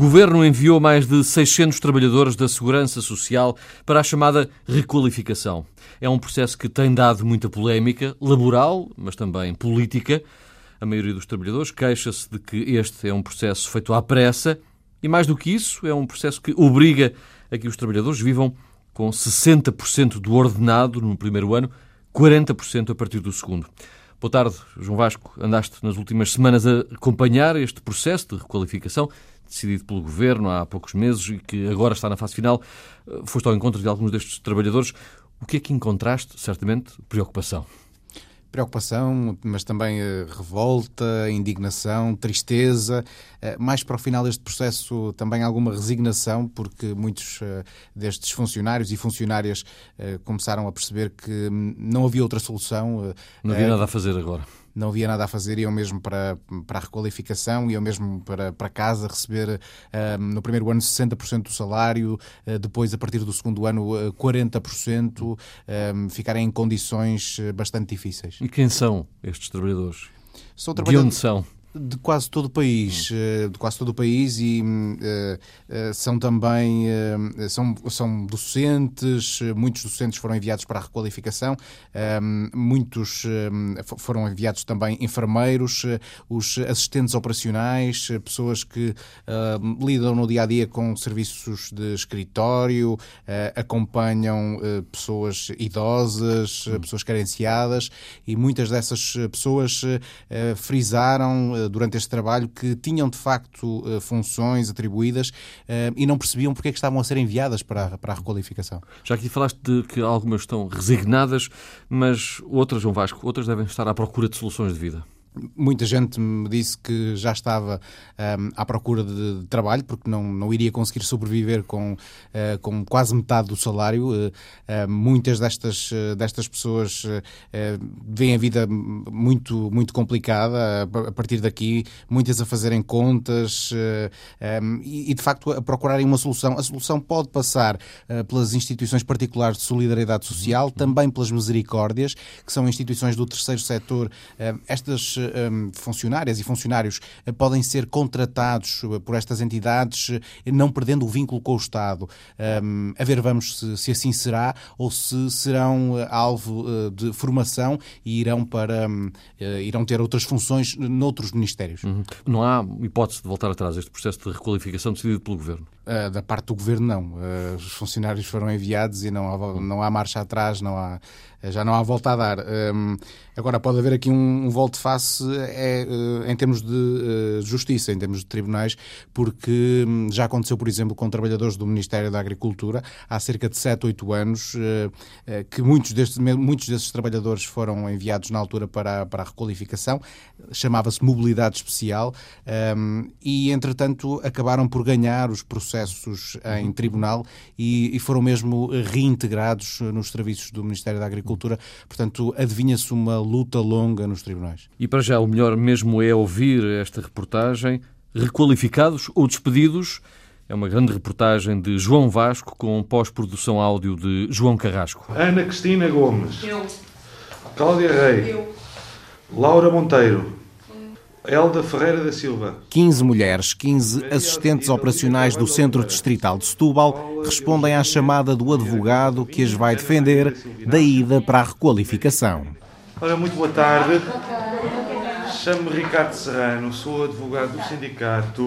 Governo enviou mais de 600 trabalhadores da Segurança Social para a chamada requalificação. É um processo que tem dado muita polémica, laboral, mas também política. A maioria dos trabalhadores queixa-se de que este é um processo feito à pressa e, mais do que isso, é um processo que obriga a que os trabalhadores vivam com 60% do ordenado no primeiro ano, 40% a partir do segundo. Boa tarde, João Vasco. Andaste nas últimas semanas a acompanhar este processo de requalificação decidido pelo governo há poucos meses e que agora está na fase final. Eh, foste ao encontro de alguns destes trabalhadores. O que é que encontraste? Certamente preocupação. Preocupação, mas também uh, revolta, indignação, tristeza. Uh, mais para o final deste processo, também alguma resignação, porque muitos uh, destes funcionários e funcionárias começaram a perceber que não havia outra solução. não havia nada a fazer agora não havia nada a fazer, iam mesmo para, para a requalificação, iam mesmo para, para casa receber uh, no primeiro ano 60% do salário, uh, depois, a partir do segundo ano, uh, 40%, uh, ficarem em condições bastante difíceis. E quem são estes trabalhadores? São trabalhadores... De onde são? De quase todo o país, hum. de quase todo o país e uh, são também uh, são, são docentes, muitos docentes foram enviados para a requalificação, muitos foram enviados também enfermeiros, os assistentes operacionais, pessoas que lidam no dia a dia com serviços de escritório, acompanham pessoas idosas, hum. pessoas carenciadas e muitas dessas pessoas frisaram durante este trabalho que tinham de facto eh, funções atribuídas eh, e não percebiam porque é que estavam a ser enviadas para para a requalificação. Já aqui falaste de que algumas estão resignadas, mas outras, João Vasco, outras devem estar à procura de soluções de vida. Muita gente me disse que já estava um, à procura de, de, trabalho porque não, não iria conseguir sobreviver com, uh, com quase metade do salário. Uh, uh, muitas destas, destas pessoas veem a vida muito, muito complicada. A partir daqui, muitas a fazerem contas um, e, e, de facto, a procurarem uma solução. A solução pode passar pelas instituições particulares de solidariedade social, uhum. também pelas misericórdias, que são instituições do terceiro setor. estas funcionárias e funcionários eh, podem ser contratados eh, por estas entidades, eh, não perdendo o vínculo com o Estado. Um, a ver, vamos se, se, assim será ou se serão alvo de formação e irão para um, irão ter outras funções noutros ministérios. Uhum. Não há hipótese de voltar atrás este processo de requalificação decidido pelo Governo? Uh, da parte do Governo, não. Uh, os funcionários foram enviados e não há, não há marcha atrás, não há já não há volta a dar. Um, agora, pode haver aqui um, um volte-face é, uh, em termos de justiça, em termos de tribunais, porque um, já aconteceu, por exemplo, com trabalhadores do Ministério da Agricultura há cerca de 7, 8 anos, que muitos destes, muitos desses trabalhadores foram enviados na altura para, para a requalificação, chamava-se mobilidade especial, um, e entretanto acabaram por ganhar os processos em tribunal e, e foram mesmo reintegrados nos serviços do Ministério da Agricultura Agricultura. Portanto, adivinha-se uma luta longa nos tribunais. E para já, o melhor mesmo é ouvir esta reportagem. Requalificados ou despedidos? É uma grande reportagem de João Vasco com pós-produção áudio de João Carrasco. Ana Cristina Gomes. Eu. Cláudia Rei. Eu. Laura Monteiro. Elda Ferreira da Silva. 15 mulheres, 15 assistentes operacionais do Centro Distrital de Setúbal respondem à chamada do advogado que as vai defender da ida para a requalificação. Ora, muito boa tarde. Chamo-me Ricardo Serrano, sou advogado do sindicato.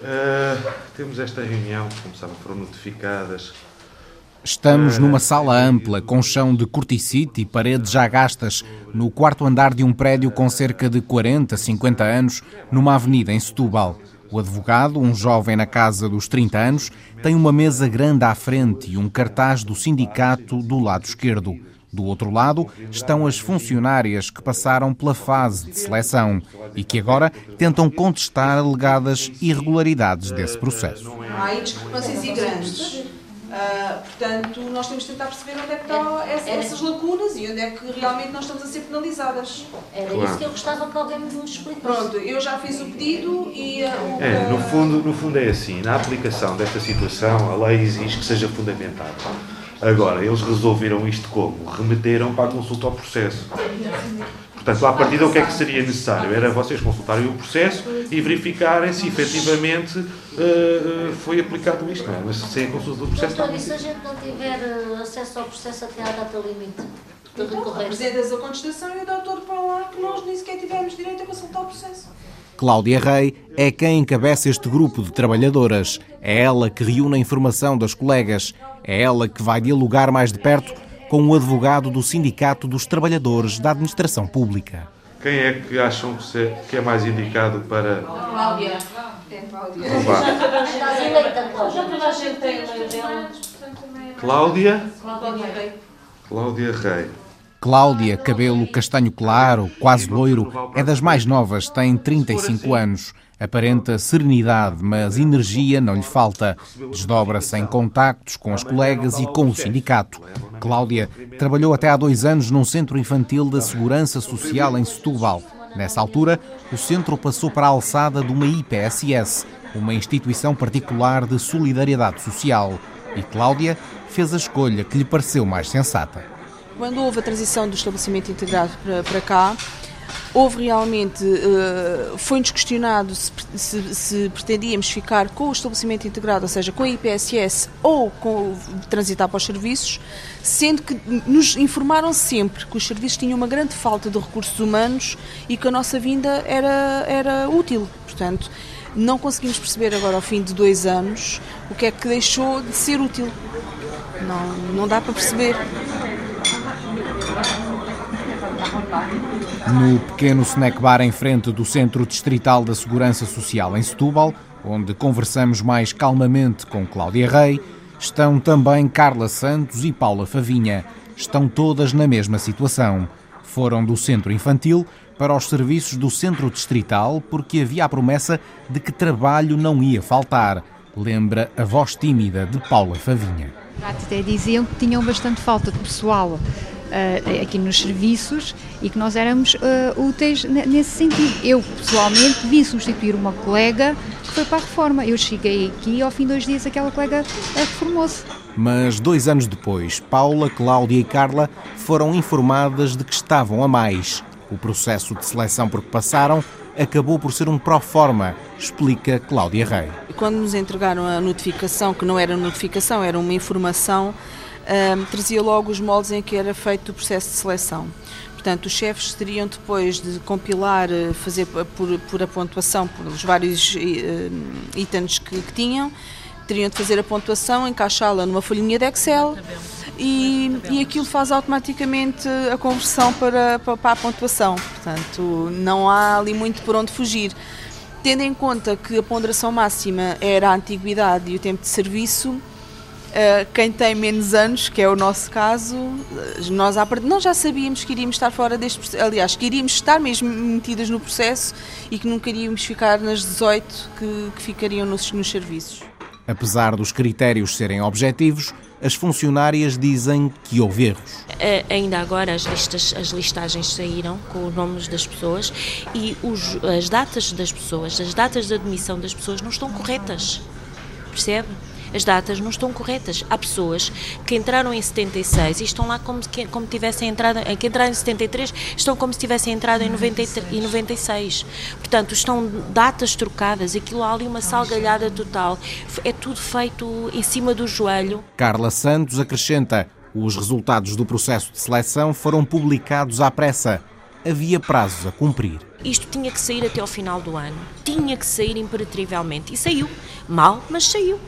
Uh, temos esta reunião, como sabem, foram notificadas Estamos numa sala ampla, com chão de corticite e paredes já gastas, no quarto andar de um prédio com cerca de 40, 50 anos, numa avenida em Setúbal. O advogado, um jovem na casa dos 30 anos, tem uma mesa grande à frente e um cartaz do sindicato do lado esquerdo. Do outro lado estão as funcionárias que passaram pela fase de seleção e que agora tentam contestar alegadas irregularidades desse processo. Grandes Uh, portanto, nós temos de tentar perceber onde é que estão é, essas lacunas e onde é que realmente nós estamos a ser penalizadas. Era claro. isso que eu gostava que alguém me explicasse. Pronto, eu já fiz o pedido e... Uh, o, é, no, fundo, no fundo é assim, na aplicação desta situação, a lei exige que seja fundamentada. Agora, eles resolveram isto como? Remeteram para a consulta ao processo. Portanto, à partida, o que é que seria necessário? Era vocês consultarem o processo e verificarem se efetivamente uh, foi aplicado isto, não é? Mas sem a consulta do processo. Doutor, e se a gente não tiver acesso ao processo até à data limite? Então, apresentas a contestação e o doutor para lá que nós nem sequer tivemos direito a consultar o processo. Cláudia Rei é quem encabeça este grupo de trabalhadoras. É ela que reúne a informação das colegas. É ela que vai dialogar mais de perto com o advogado do Sindicato dos Trabalhadores da Administração Pública. Quem é que acham que é mais indicado para. Cláudia. Cláudia. Cláudia? Cláudia Rei. Cláudia Rei. Cláudia, cabelo castanho claro, quase loiro, é das mais novas, tem 35 anos. Aparenta serenidade, mas energia não lhe falta. Desdobra-se em contactos com as colegas e com o sindicato. Cláudia trabalhou até há dois anos num centro infantil da Segurança Social em Setúbal. Nessa altura, o centro passou para a alçada de uma IPSS, uma instituição particular de solidariedade social. E Cláudia fez a escolha que lhe pareceu mais sensata quando houve a transição do estabelecimento integrado para, para cá, houve realmente, uh, foi-nos questionado se, se, se, pretendíamos ficar com o estabelecimento integrado, ou seja, com a IPSS ou com transitar para os serviços, sendo que nos informaram sempre que os serviços tinham uma grande falta de recursos humanos e que a nossa vinda era, era útil. Portanto, não conseguimos perceber agora, ao fim de dois anos, o que é que deixou de ser útil. Não, não dá para perceber. No pequeno snack bar em frente do Centro Distrital da Segurança Social em Setúbal, onde conversamos mais calmamente com Cláudia Rei, estão também Carla Santos e Paula Favinha. Estão todas na mesma situação. Foram do centro infantil para os serviços do centro distrital porque havia a promessa de que trabalho não ia faltar. Lembra a voz tímida de Paula Favinha. Até diziam que tinham bastante falta de pessoal uh, aqui nos serviços e que nós éramos uh, úteis nesse sentido. Eu, pessoalmente, vim substituir uma colega que foi para a reforma. Eu cheguei aqui e ao fim de dois dias aquela colega reformou-se. Mas dois anos depois, Paula, Cláudia e Carla foram informadas de que estavam a mais. O processo de seleção por que passaram acabou por ser um pró-forma, explica Cláudia Rei. Quando nos entregaram a notificação, que não era notificação, era uma informação um, trazia logo os moldes em que era feito o processo de seleção. Portanto, os chefes teriam depois de compilar, eh, fazer por, por a pontuação, pelos vários uh, itens que, que, tinham, teriam de fazer a pontuação, encaixá-la numa folhinha de Excel e, e aquilo faz automaticamente a conversão para, para, para a pontuação. Portanto, não há ali muito por onde fugir. Tendo em conta que a ponderação máxima era a antiguidade e o tempo de serviço, quem tem menos anos, que é o nosso caso, nós, nós já sabíamos que iríamos estar fora deste processo, aliás, que iríamos estar mesmo metidas no processo e que nunca iríamos ficar nas 18 que, que ficariam nos, nos serviços. Apesar dos critérios serem objetivos, as funcionárias dizem que houve erros. ainda agora as, listas, as listagens saíram com os nomes das pessoas e os, as datas das pessoas, as datas de admissão das pessoas não estão corretas. Percebe? As datas não estão corretas. Há pessoas que entraram em 76 e estão lá como, que, como tivessem entrado, que entraram em 73 estão como se tivessem entrado em 93, 96. Portanto, estão datas trocadas, aquilo há ali uma salgalhada total. É tudo feito em cima do joelho. Carla Santos acrescenta: os resultados do processo de seleção foram publicados à pressa. Havia prazos a cumprir. Isto tinha que sair até ao final do ano. Tinha que sair imperativamente. E saiu. Mal, mas saiu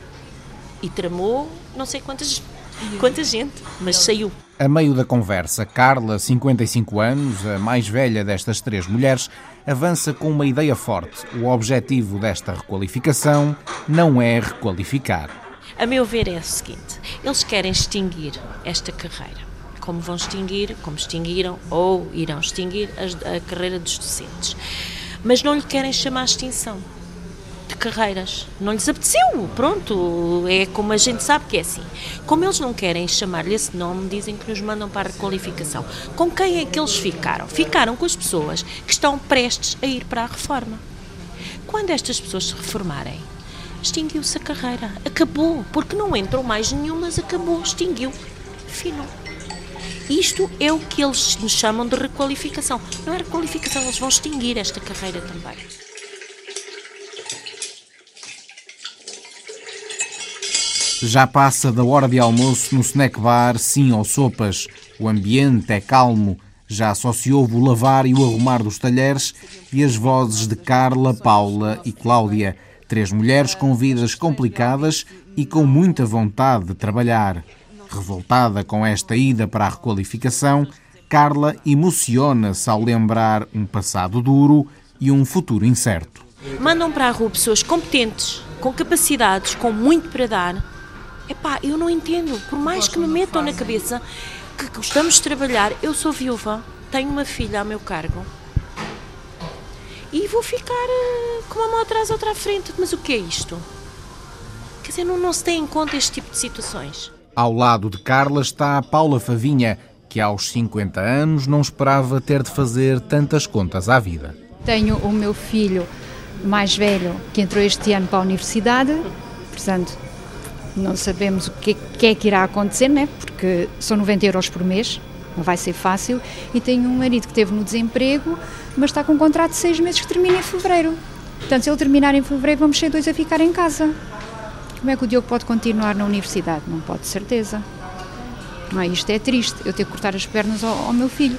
e tramou não sei quantas, quanta gente, mas saiu. A meio da conversa, Carla, 55 anos, a mais velha destas três mulheres, avança com uma ideia forte. O objetivo desta requalificação não é requalificar. A meu ver é o seguinte: eles querem extinguir esta carreira. Como vão extinguir, como extinguiram ou irão extinguir a, a carreira dos docentes. Mas não lhe querem chamar extinção de carreiras. Não lhes apeteceu, pronto, é como a gente sabe que é assim. Como eles não querem chamar-lhe esse nome, dizem que nos mandam para a requalificação. Com quem é que eles ficaram? Ficaram com as pessoas que estão prestes a ir para a reforma. Quando estas pessoas se reformarem, extinguiu-se a carreira. Acabou, porque não entram mais nenhumas, acabou, extinguiu. Fino. Isto é o que eles nos chamam de requalificação. Não é requalificação, eles vão extinguir esta carreira também. Já passa da hora de almoço no snack bar, sim ou sopas. O ambiente é calmo. Já só se ouve o lavar e o arrumar dos talheres e as vozes de Carla, Paula e Cláudia. Três mulheres com vidas complicadas e com muita vontade de trabalhar. Revoltada com esta ida para a requalificação, Carla emociona-se ao lembrar um passado duro e um futuro incerto. Mandam para a rua pessoas competentes, com capacidades, com muito para dar. Epá, eu não entendo. Por mais que me metam na cabeça que gostamos de trabalhar, eu sou viúva, tenho uma filha a meu cargo e vou ficar uh, com uma mão atrás, outra à frente. Mas o que é isto? Quer dizer, não, não se tem em conta este tipo de situações. Ao lado de Carla está a Paula Favinha, que aos 50 anos não esperava ter de fazer tantas contas à vida. Tenho o meu filho mais velho que entrou este ano para a universidade, portanto, não sabemos o que, que é que irá acontecer, né? porque são 90 euros por mês, não vai ser fácil. E tenho um marido que esteve no desemprego, mas está com um contrato de seis meses que termina em fevereiro. Portanto, se ele terminar em fevereiro, vamos ser dois a ficar em casa. Como é que o Diogo pode continuar na universidade? Não pode, certeza. Não é? Isto é triste, eu ter que cortar as pernas ao, ao meu filho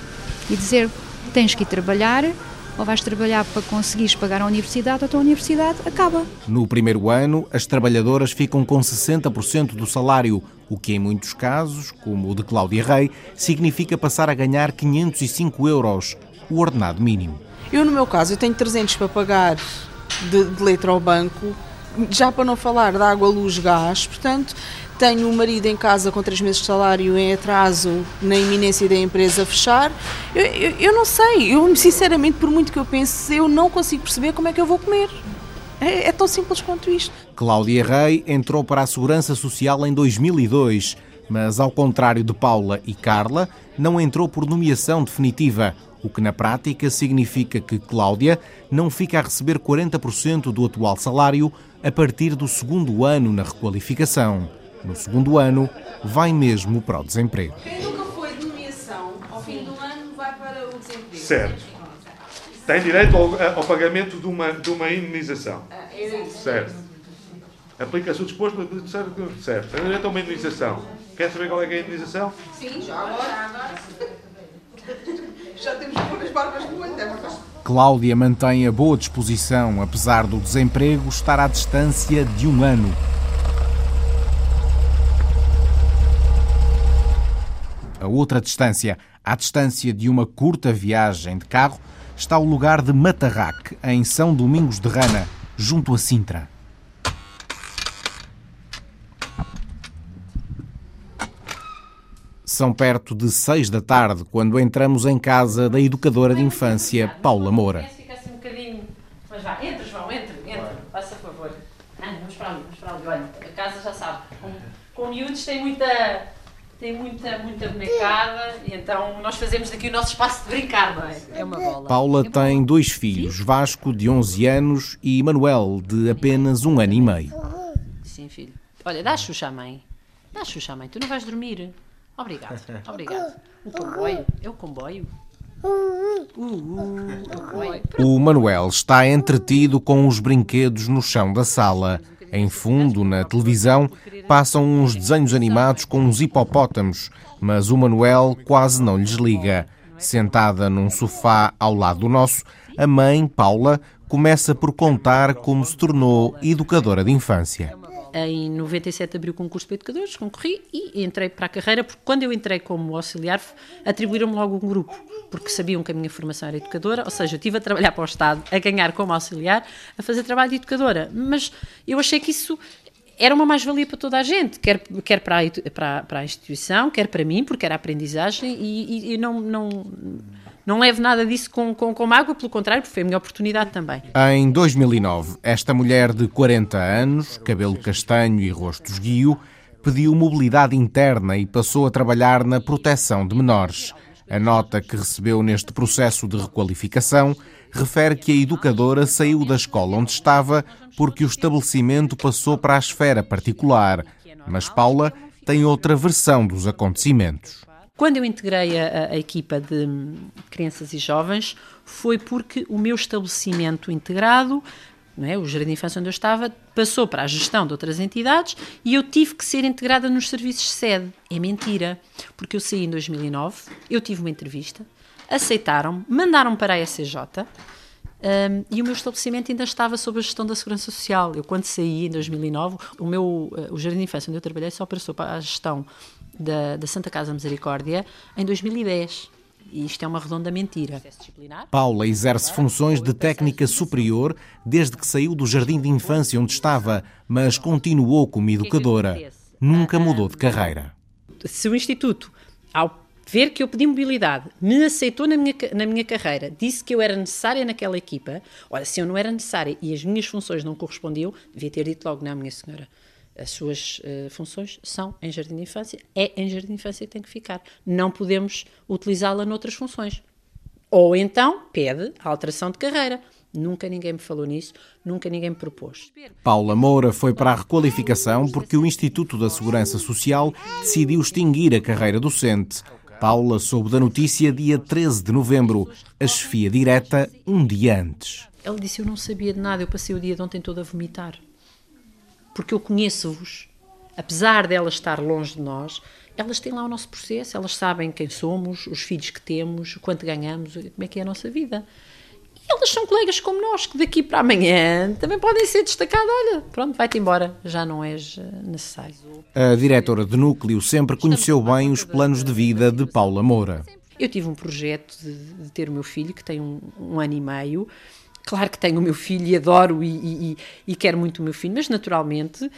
e dizer: tens que ir trabalhar, ou vais trabalhar para conseguires pagar a universidade, ou a tua universidade acaba. No primeiro ano, as trabalhadoras ficam com 60% do salário, o que em muitos casos, como o de Cláudia Rei, significa passar a ganhar 505 euros, o ordenado mínimo. Eu, no meu caso, eu tenho 300 para pagar de, de letra ao banco, já para não falar de água, luz, gás, portanto, tenho um marido em casa com três meses de salário em atraso, na iminência da empresa fechar. Eu, eu, eu, não sei, eu sinceramente, por muito que eu pense, eu não consigo perceber como é que eu vou comer. É, é tão simples quanto isto. Cláudia Rei entrou para a Segurança Social em 2002, mas ao contrário de Paula e Carla, não entrou por nomeação definitiva, o que na prática significa que Cláudia não fica a receber 40% do atual salário a partir do segundo ano na requalificação. No segundo ano, vai mesmo para o desemprego. Quem nunca foi de nomeação, ao fim do ano, vai para o desemprego. Certo. Tem direito ao, ao pagamento de uma, de uma indenização. Certo. Aplica-se o disposto certo. Tem direito a uma indenização. Quer saber qual é, é a indenização? Sim, já agora. Já temos que pôr as barbas no olho, é Cláudia mantém a boa disposição, apesar do desemprego estar à distância de um ano. A outra distância, à distância de uma curta viagem de carro, está o lugar de Matarraque, em São Domingos de Rana, junto a Sintra. São perto de seis da tarde quando entramos em casa da educadora de infância Paula Moura. Fica assim um bocadinho. Mas vá, entra, João, entra, entra, faça favor. Ah, vamos para ali, vamos para ali. Olha, a casa já sabe. Com, com miúdos tem muita tem muita, muita bonecada, e então nós fazemos aqui o nosso espaço de brincar, não é? É uma bola. Paula é tem bola. dois filhos, Vasco, de 11 anos, e Manuel, de apenas um ano e meio. Sim, filho. Olha, dá a Xuxa à mãe. Dá a Xuxa à mãe, tu não vais dormir. Obrigado, obrigado. O comboio, é o comboio. Uh, uh, o Manuel está entretido com os brinquedos no chão da sala. Em fundo, na televisão, passam uns desenhos animados com uns hipopótamos, mas o Manuel quase não lhes liga. Sentada num sofá ao lado do nosso, a mãe, Paula, começa por contar como se tornou educadora de infância. Em 97 abri o concurso para educadores, concorri e entrei para a carreira, porque quando eu entrei como auxiliar, atribuíram-me logo um grupo, porque sabiam que a minha formação era educadora, ou seja, eu estive a trabalhar para o Estado, a ganhar como auxiliar, a fazer trabalho de educadora. Mas eu achei que isso era uma mais-valia para toda a gente, quer, quer para, a, para, para a instituição, quer para mim, porque era aprendizagem, e, e, e não, não, não levo nada disso com, com, com mágoa, pelo contrário, foi a minha oportunidade também. Em 2009, esta mulher de 40 anos, cabelo castanho e rosto esguio, pediu mobilidade interna e passou a trabalhar na proteção de menores. A nota que recebeu neste processo de requalificação refere que a educadora saiu da escola onde estava porque o estabelecimento passou para a esfera particular. Mas Paula tem outra versão dos acontecimentos. Quando eu integrei a, a equipa de crianças e jovens, foi porque o meu estabelecimento integrado é? o Jardim de Infância onde eu estava passou para a gestão de outras entidades e eu tive que ser integrada nos serviços sede. É mentira, porque eu saí em 2009, eu tive uma entrevista, aceitaram-me, mandaram-me para a SCJ um, e o meu estabelecimento ainda estava sob a gestão da Segurança Social. Eu, quando saí em 2009, o, meu, uh, o Jardim de Infância onde eu trabalhei só passou para a gestão da, da Santa Casa Misericórdia em 2010. E isto é uma redonda mentira. Paula exerce funções de técnica superior desde que saiu do jardim de infância onde estava, mas continuou como educadora. Nunca mudou de carreira. Se o Instituto, ao ver que eu pedi mobilidade, me aceitou na minha, na minha carreira, disse que eu era necessária naquela equipa, olha, se eu não era necessária e as minhas funções não correspondiam, devia ter dito logo, não, minha senhora, as suas uh, funções são em jardim de infância, é em jardim de infância que tem que ficar. Não podemos utilizá-la noutras funções. Ou então pede a alteração de carreira. Nunca ninguém me falou nisso, nunca ninguém me propôs. Paula Moura foi para a requalificação porque o Instituto da Segurança Social decidiu extinguir a carreira docente. Paula soube da notícia dia 13 de novembro, a chefia direta um dia antes. Ele disse: Eu não sabia de nada, eu passei o dia de ontem todo a vomitar porque eu conheço-vos, apesar delas estar longe de nós, elas têm lá o nosso processo, elas sabem quem somos, os filhos que temos, quanto ganhamos, como é que é a nossa vida. E elas são colegas como nós, que daqui para amanhã também podem ser destacadas. Olha, pronto, vai-te embora, já não és eh, necessário. A diretora de núcleo sempre conheceu bem os planos de vida de Paula Moura. Eu tive um projeto de, de ter o meu filho, que tem um, um ano e meio, Claro que tenho o meu filho e adoro e, e, e quero muito o meu filho, mas naturalmente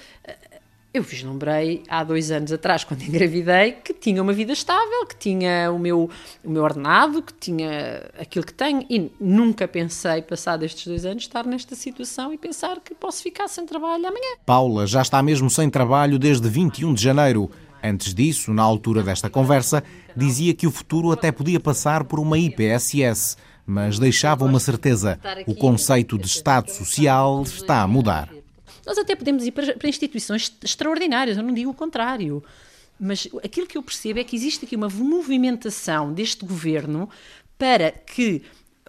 eu vislumbrei há dois anos atrás, quando engravidei, que tinha uma vida estável, que tinha o meu, o meu ordenado, que tinha aquilo que tenho, e nunca pensei, passado estes dois anos, estar nesta situação e pensar que posso ficar sem trabalho amanhã. Paula já está mesmo sem trabalho desde 21 de janeiro. Antes disso, na altura desta conversa, dizia que o futuro até podia passar por uma IPSS mas deixava uma certeza: o conceito de Estado Social está a mudar. Nós até podemos ir para, instituições extraordinárias, eu não digo o contrário. Mas aquilo que eu percebo é que existe aqui uma movimentação deste governo para que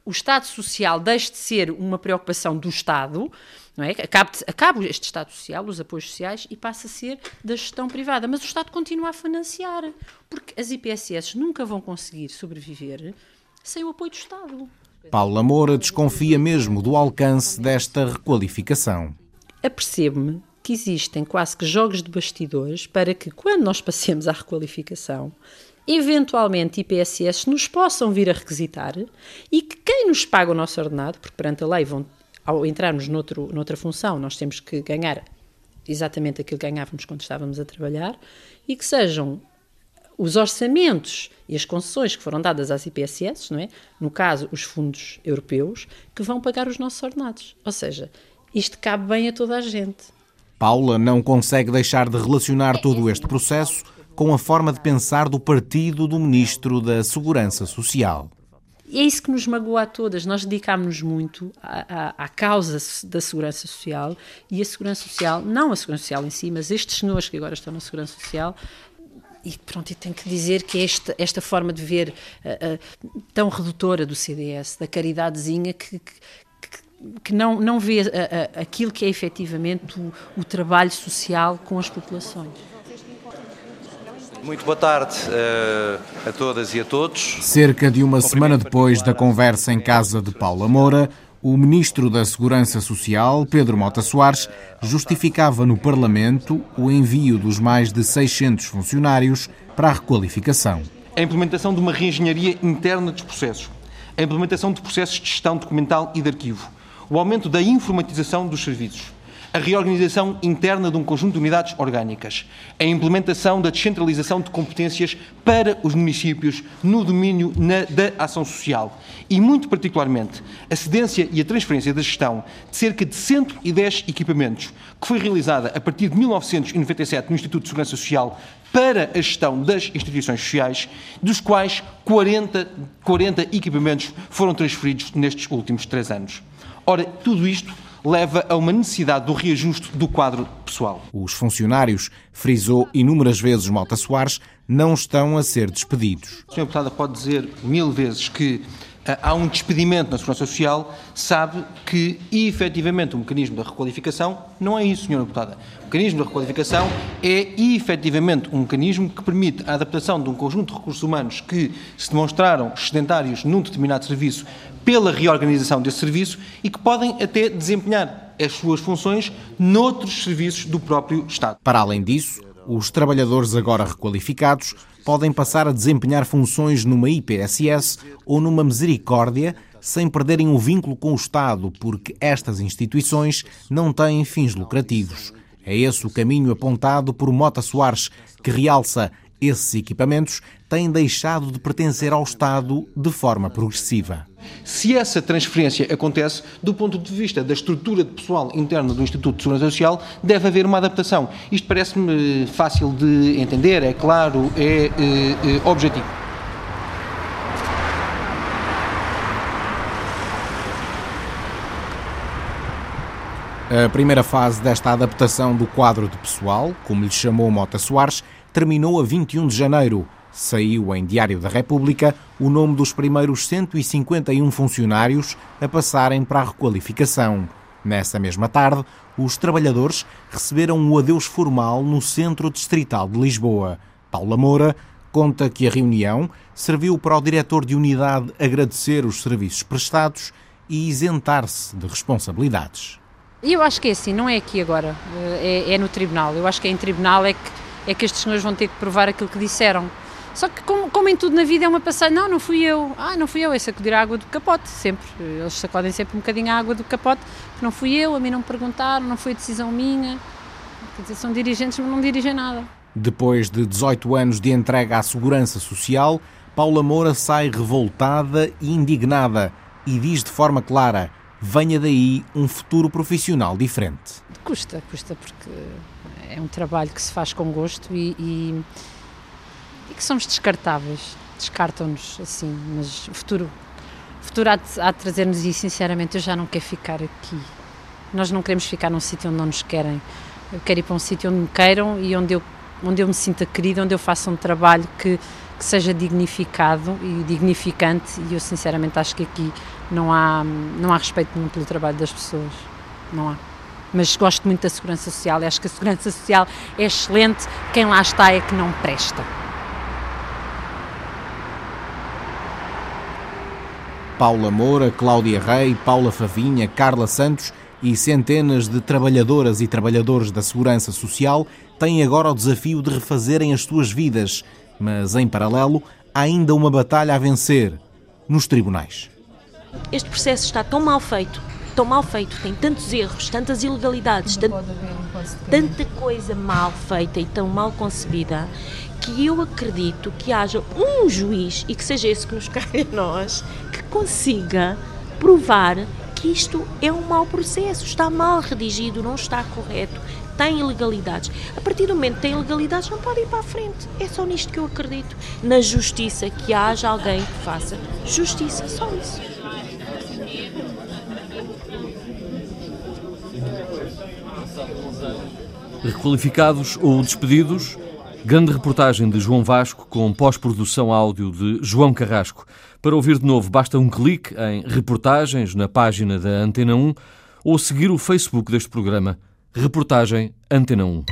o Estado Social deixe de ser uma preocupação do Estado, não é? Acabe, acabe este Estado Social, os apoios sociais, e passa a ser da gestão privada. Mas o Estado continua a financiar, porque as IPSS nunca vão conseguir sobreviver sem o apoio do Estado. Paula Moura desconfia mesmo do alcance desta requalificação. Apercebo-me que existem quase que jogos de bastidores para que, quando nós passemos à requalificação, eventualmente IPSS nos possam vir a requisitar e que quem nos paga o nosso ordenado, porque perante a lei, vão, ao entrarmos noutro, noutra função, nós temos que ganhar exatamente aquilo que ganhávamos quando estávamos a trabalhar, e que sejam os orçamentos e as concessões que foram dadas às IPSS, não é? no caso, os fundos europeus, que vão pagar os nossos ordenados. Ou seja, isto cabe bem a toda a gente. Paula não consegue deixar de relacionar todo este processo com a forma de pensar do partido do Ministro da Segurança Social. E é isso que nos magoa a todas. Nós dedicámos-nos muito à, à, à, causa da segurança social e a segurança social, não a segurança social em si, mas estes senhores que agora estão na segurança social, e pronto, e tenho que dizer que esta, esta forma de ver uh, uh, tão redutora do CDS, da caridadezinha que, que, que não, não vê uh, aquilo que é efetivamente o, o trabalho social com as populações. Muito boa tarde uh, a todas e a todos. Cerca de uma semana depois da conversa em casa de Paula Moura, o ministro da Segurança Social, Pedro Mota Soares, justificava no Parlamento o envio dos mais de 600 funcionários para a requalificação. A implementação de uma reengenharia interna dos processos, a implementação de processos de gestão documental e de arquivo, o aumento da informatização dos serviços, a reorganização interna de um conjunto de unidades orgânicas, a implementação da descentralização de competências para os municípios no domínio na, da ação social e, muito particularmente, a cedência e a transferência da gestão de cerca de 110 equipamentos, que foi realizada a partir de 1997 no Instituto de Segurança Social para a gestão das instituições sociais, dos quais 40, 40 equipamentos foram transferidos nestes últimos três anos. Ora, tudo isto leva a uma necessidade do reajuste do quadro pessoal. Os funcionários, frisou inúmeras vezes Mota Soares, não estão a ser despedidos. A Sra. Deputada pode dizer mil vezes que há um despedimento na Segurança Social, sabe que efetivamente o mecanismo da requalificação não é isso, Sra. Deputada. O mecanismo da requalificação é efetivamente um mecanismo que permite a adaptação de um conjunto de recursos humanos que se demonstraram excedentários num determinado serviço pela reorganização desse serviço e que podem até desempenhar as suas funções noutros serviços do próprio Estado. Para além disso, os trabalhadores agora requalificados podem passar a desempenhar funções numa IPSS ou numa misericórdia sem perderem o vínculo com o Estado, porque estas instituições não têm fins lucrativos. É esse o caminho apontado por Mota Soares, que realça esses equipamentos têm deixado de pertencer ao Estado de forma progressiva. Se essa transferência acontece, do ponto de vista da estrutura de pessoal interna do Instituto de Segurança Social, deve haver uma adaptação. Isto parece-me fácil de entender, é claro, é, é, é objetivo. A primeira fase desta adaptação do quadro de pessoal, como lhe chamou Mota Soares, terminou a 21 de janeiro. Saiu em Diário da República o nome dos primeiros 151 funcionários a passarem para a requalificação. Nessa mesma tarde, os trabalhadores receberam o adeus formal no Centro Distrital de Lisboa. Paula Moura conta que a reunião serviu para o diretor de unidade agradecer os serviços prestados e isentar-se de responsabilidades. E eu acho que é assim, não é aqui agora, é, é, no tribunal. Eu acho que é em tribunal é que, é que estes senhores vão ter que provar aquilo que disseram. Só que, como, como em tudo na vida, é uma passagem. Não, não fui eu. Ah, não fui eu. É sacudir a água do capote, sempre. Eles sacodem sempre um bocadinho a água do capote. Não fui eu, a mim não me perguntaram, não foi decisão minha. Quer dizer, são dirigentes, mas não dirigem nada. Depois de 18 anos de entrega à segurança social, Paula Moura sai revoltada e indignada e diz de forma clara: venha daí um futuro profissional diferente. Custa, custa, porque é um trabalho que se faz com gosto e, e, e que somos descartáveis. Descartam-nos assim, mas o futuro, futuro há de, de trazer-nos e sinceramente eu já não quero ficar aqui. Nós não queremos ficar num sítio onde não nos querem. Eu quero ir para um sítio onde me queiram e onde eu, onde eu me sinta querida, onde eu faça um trabalho que, que seja dignificado e dignificante e eu sinceramente acho que aqui não há, não há respeito nenhum pelo trabalho das pessoas. Não há. Mas gosto muito da Segurança Social acho que a Segurança Social é excelente, quem lá está é que não presta. Paula Moura, Cláudia Rei, Paula Favinha, Carla Santos e centenas de trabalhadoras e trabalhadores da Segurança Social têm agora o desafio de refazerem as suas vidas, mas em paralelo há ainda uma batalha a vencer nos tribunais. Este processo está tão mal feito, tão mal feito, tem tantos erros, tantas ilegalidades, tant, tanta coisa mal feita e tão mal concebida, que eu acredito que haja um juiz, e que seja esse que nos cabe a nós, que consiga provar que isto é um mau processo, está mal redigido, não está correto, tem ilegalidades. A partir do momento que tem ilegalidades, não pode ir para a frente. É só nisto que eu acredito. Na justiça, que haja alguém que faça justiça, só isso. Requalificados ou despedidos? Grande reportagem de João Vasco com pós-produção áudio de João Carrasco. Para ouvir de novo, basta um clique em reportagens na página da Antena 1 ou seguir o Facebook deste programa. Reportagem Antena 1.